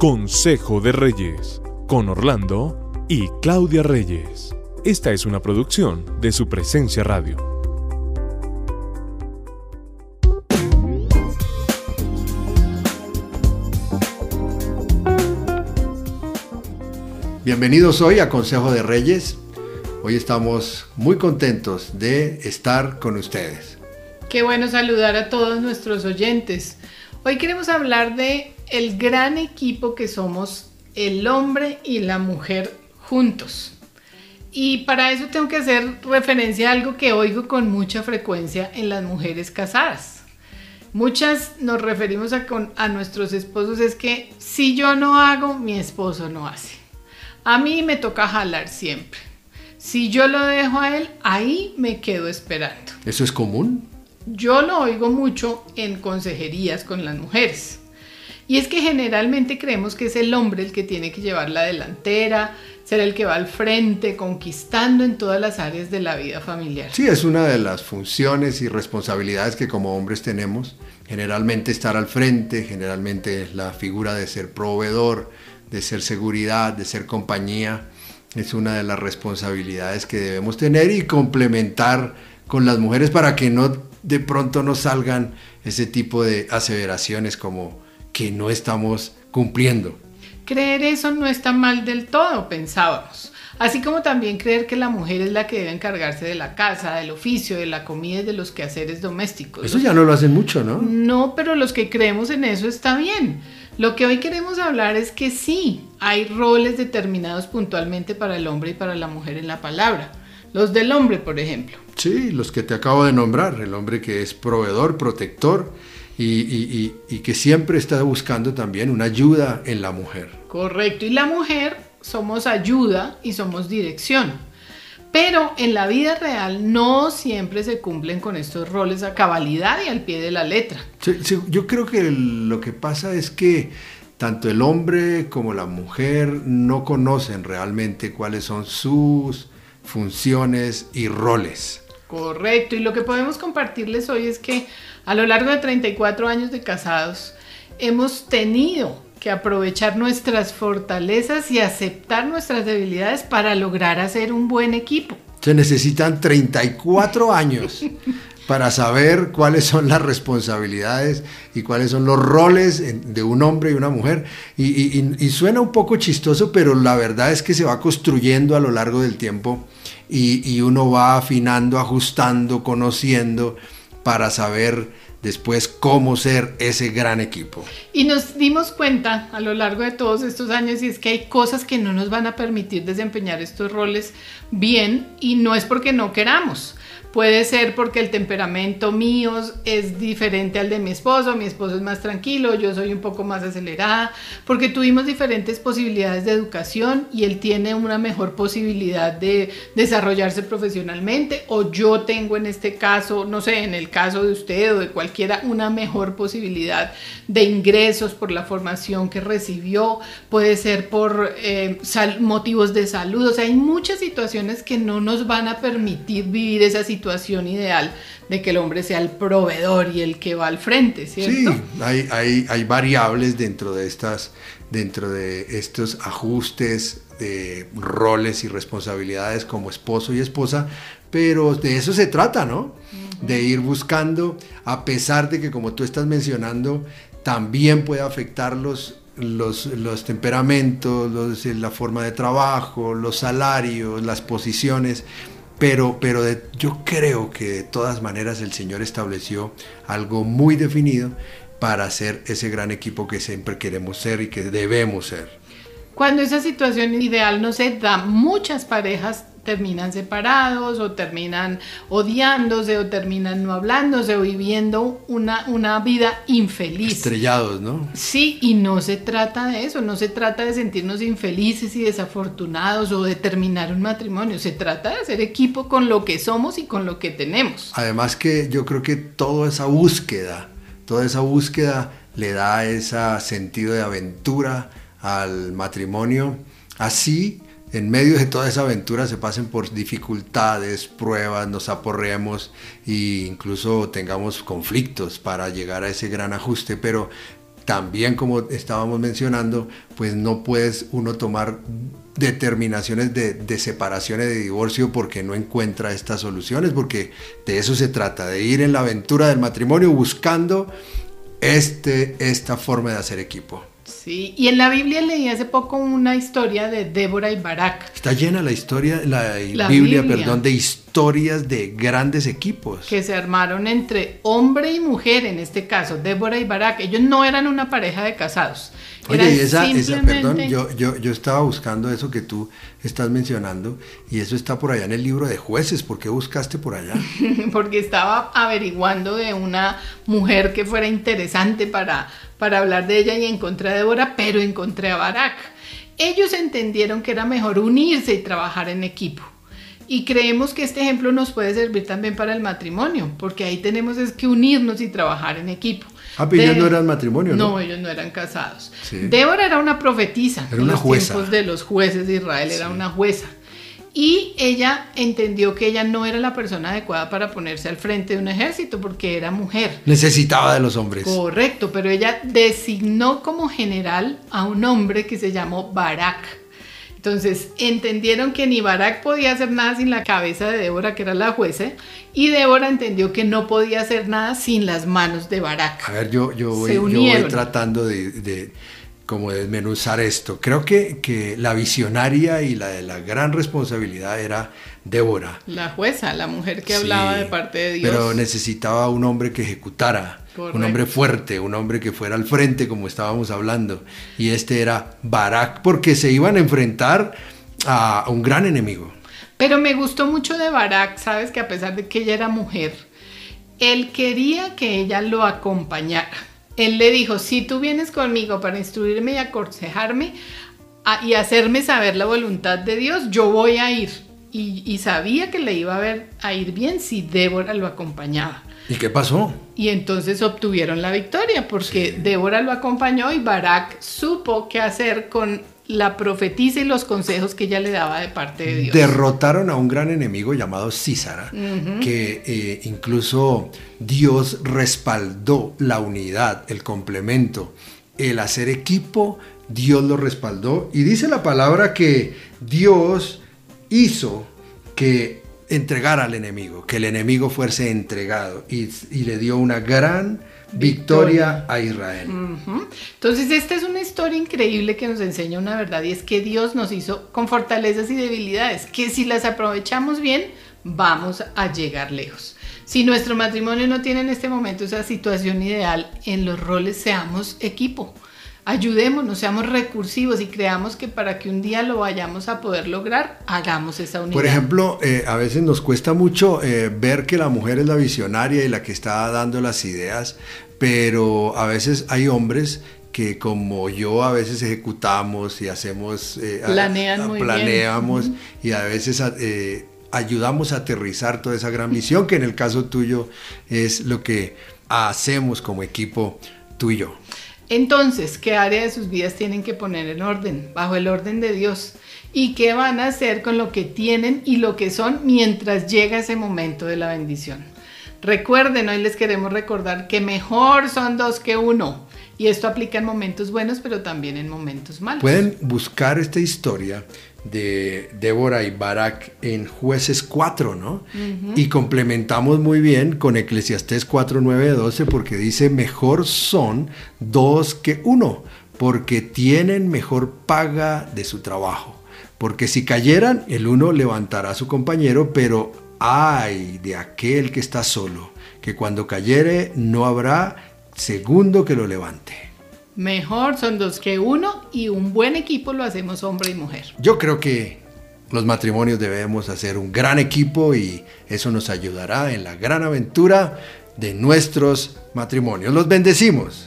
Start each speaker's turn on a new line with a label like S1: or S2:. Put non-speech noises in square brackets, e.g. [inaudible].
S1: Consejo de Reyes, con Orlando y Claudia Reyes. Esta es una producción de su presencia radio.
S2: Bienvenidos hoy a Consejo de Reyes. Hoy estamos muy contentos de estar con ustedes.
S3: Qué bueno saludar a todos nuestros oyentes. Hoy queremos hablar de el gran equipo que somos el hombre y la mujer juntos. Y para eso tengo que hacer referencia a algo que oigo con mucha frecuencia en las mujeres casadas. Muchas nos referimos a, a nuestros esposos es que si yo no hago, mi esposo no hace. A mí me toca jalar siempre. Si yo lo dejo a él, ahí me quedo esperando.
S2: ¿Eso es común?
S3: Yo lo oigo mucho en consejerías con las mujeres. Y es que generalmente creemos que es el hombre el que tiene que llevar la delantera, ser el que va al frente, conquistando en todas las áreas de la vida familiar.
S2: Sí, es una de las funciones y responsabilidades que como hombres tenemos. Generalmente estar al frente, generalmente la figura de ser proveedor, de ser seguridad, de ser compañía, es una de las responsabilidades que debemos tener y complementar con las mujeres para que no de pronto nos salgan ese tipo de aseveraciones como que no estamos cumpliendo.
S3: Creer eso no está mal del todo, pensábamos. Así como también creer que la mujer es la que debe encargarse de la casa, del oficio, de la comida y de los quehaceres domésticos.
S2: Eso ya no lo hacen mucho, ¿no?
S3: No, pero los que creemos en eso está bien. Lo que hoy queremos hablar es que sí, hay roles determinados puntualmente para el hombre y para la mujer en la palabra. Los del hombre, por ejemplo.
S2: Sí, los que te acabo de nombrar, el hombre que es proveedor, protector, y, que siempre está buscando también una ayuda en la mujer.
S3: Correcto, y la mujer somos ayuda y somos dirección. Pero en la vida real no siempre se cumplen con estos roles a cabalidad y al pie de la letra.
S2: yo creo que lo que pasa es que tanto el hombre como la mujer no conocen realmente cuáles son sus funciones y roles.
S3: Correcto, y lo que podemos compartirles hoy es que a lo largo de 34 años de casados hemos tenido que aprovechar nuestras fortalezas y aceptar nuestras debilidades para lograr hacer un buen equipo.
S2: Se necesitan 34 años para saber cuáles son las responsabilidades y cuáles son los roles de un hombre y una mujer. Y, suena un poco chistoso, pero la verdad es que se va construyendo a lo largo del tiempo y, uno va afinando, ajustando, conociendo para saber después cómo ser ese gran equipo.
S3: Y nos dimos cuenta a lo largo de todos estos años y es que hay cosas que no nos van a permitir desempeñar estos roles bien y no es porque no queramos. Puede ser porque el temperamento mío es diferente al de mi esposo, mi esposo es más tranquilo, yo soy un poco más acelerada, porque tuvimos diferentes posibilidades de educación y él tiene una mejor posibilidad de desarrollarse profesionalmente, o yo tengo en este caso, no sé, en el caso de usted o de cualquiera, una mejor posibilidad de ingresos por la formación que recibió, puede ser por eh, motivos de salud, o sea, hay muchas situaciones que no nos van a permitir vivir esa situación situación ideal de que el hombre sea el proveedor y el que va al frente, ¿cierto?
S2: Sí, hay, hay, hay variables dentro de, estas, dentro de estos ajustes de roles y responsabilidades como esposo y esposa, pero de eso se trata, ¿no? De ir buscando, a pesar de que como tú estás mencionando, también puede afectarlos los, los temperamentos, los, la forma de trabajo, los salarios, las posiciones, pero, pero yo creo que de todas maneras el Señor estableció algo muy definido para ser ese gran equipo que siempre queremos ser y que debemos ser.
S3: Cuando esa situación ideal no se da, muchas parejas terminan separados o terminan odiándose o terminan no hablándose o viviendo una, una vida infeliz.
S2: Estrellados, ¿no?
S3: Sí, y no se trata de eso, no se trata de sentirnos infelices y desafortunados o de terminar un matrimonio, se trata de hacer equipo con lo que somos y con lo que tenemos.
S2: Además que yo creo que toda esa búsqueda, toda esa búsqueda le da ese sentido de aventura al matrimonio, así en medio de toda esa aventura se pasen por dificultades, pruebas, nos aporreemos e incluso tengamos conflictos para llegar a ese gran ajuste, pero también como estábamos mencionando, pues no puedes uno tomar determinaciones de, de separación y de divorcio porque no encuentra estas soluciones, porque de eso se trata, de ir en la aventura del matrimonio buscando este, esta forma de hacer equipo.
S3: Sí, y en la Biblia leí hace poco una historia de Débora y Barak.
S2: Está llena la historia, la, Biblia, perdón, de historias de grandes equipos.
S3: Que se armaron entre hombre y mujer, en este caso, Débora y Barak. Ellos no eran una pareja de casados.
S2: Oye, y esa, perdón, yo, yo, yo estaba buscando eso que tú estás mencionando y eso está por allá en el libro de jueces. ¿Por qué buscaste por allá? [laughs]
S3: Porque estaba averiguando de una mujer que fuera interesante para, para hablar de ella y encontré a Débora, pero encontré a Barak. Ellos entendieron que era mejor unirse y trabajar en equipo. Y creemos que este ejemplo nos puede servir también para el matrimonio, porque ahí tenemos es que unirnos y trabajar en equipo.
S2: Ah, pero ellos no eran matrimonio, ¿no?
S3: No, ellos no eran casados. Débora era una profetisa.
S2: Era una
S3: los
S2: jueza.
S3: tiempos de los jueces de Israel, era una jueza. Y ella entendió que ella no era la persona adecuada para ponerse al frente de un ejército porque era mujer.
S2: Necesitaba de los hombres.
S3: Correcto, pero ella designó como general a un hombre que se llamó Barak. Entonces entendieron que ni Barak podía hacer nada sin la cabeza de Débora, que era la jueza, y Débora entendió que no podía hacer nada sin las manos de Barak.
S2: A ver, yo, yo, voy, yo voy tratando de, de como desmenuzar esto. Creo que, que la visionaria y la de la gran responsabilidad era Débora.
S3: La jueza, la mujer que hablaba de parte de Dios.
S2: Pero necesitaba un hombre que ejecutara un hombre fuerte, un hombre que fuera al frente, como estábamos hablando. Y este era Barak, porque se iban a enfrentar a un gran enemigo.
S3: Pero me gustó mucho de Barak, sabes que a pesar de que ella era mujer, él quería que ella lo acompañara. Él le dijo, si tú vienes conmigo para instruirme y aconsejarme y hacerme saber la voluntad de Dios, yo voy a ir. Y, sabía que le iba a, ver, a ir bien si Débora lo acompañaba.
S2: ¿Y qué pasó?
S3: Y entonces obtuvieron la victoria porque Débora lo acompañó y Barak supo qué hacer con la profetisa y los consejos que ella le daba de parte de Dios.
S2: Derrotaron a un gran enemigo llamado Císara, que eh, incluso Dios respaldó la unidad, el complemento, el hacer equipo, Dios lo respaldó. Y dice la palabra que Dios hizo que entregar al enemigo, que el enemigo fuese entregado y, le dio una gran victoria, a Israel.
S3: Entonces esta es una historia increíble que nos enseña una verdad y es que Dios nos hizo con fortalezas y debilidades, que si las aprovechamos bien, vamos a llegar lejos. Si nuestro matrimonio no tiene en este momento esa situación ideal, en los roles seamos equipo ayudémonos, seamos recursivos y creamos que para que un día lo vayamos a poder lograr, hagamos esa unidad.
S2: Por ejemplo, eh, a veces nos cuesta mucho eh, ver que la mujer es la visionaria y la que está dando las ideas, pero a veces hay hombres que como yo a veces ejecutamos y hacemos,
S3: eh, planeamos
S2: y a veces ayudamos a aterrizar toda esa gran visión que en el caso tuyo es lo que hacemos como equipo tú y yo.
S3: Entonces, ¿qué área de sus vidas tienen que poner en orden, bajo el orden de Dios? ¿Y qué van a hacer con lo que tienen y lo que son mientras llega ese momento de la bendición? Recuerden, hoy les queremos recordar que mejor son dos que uno. Y esto aplica en momentos buenos, pero también en momentos malos.
S2: Pueden buscar esta historia de Débora y Barak en jueces 4, ¿no? Y complementamos muy bien con Eclesiastés 4, 9, 12 porque dice, mejor son dos que uno, porque tienen mejor paga de su trabajo. Porque si cayeran, el uno levantará a su compañero, pero ay de aquel que está solo, que cuando cayere no habrá segundo que lo levante.
S3: Mejor son dos que uno y un buen equipo lo hacemos hombre y mujer.
S2: Yo creo que los matrimonios debemos hacer un gran equipo y eso nos ayudará en la gran aventura de nuestros matrimonios. Los bendecimos.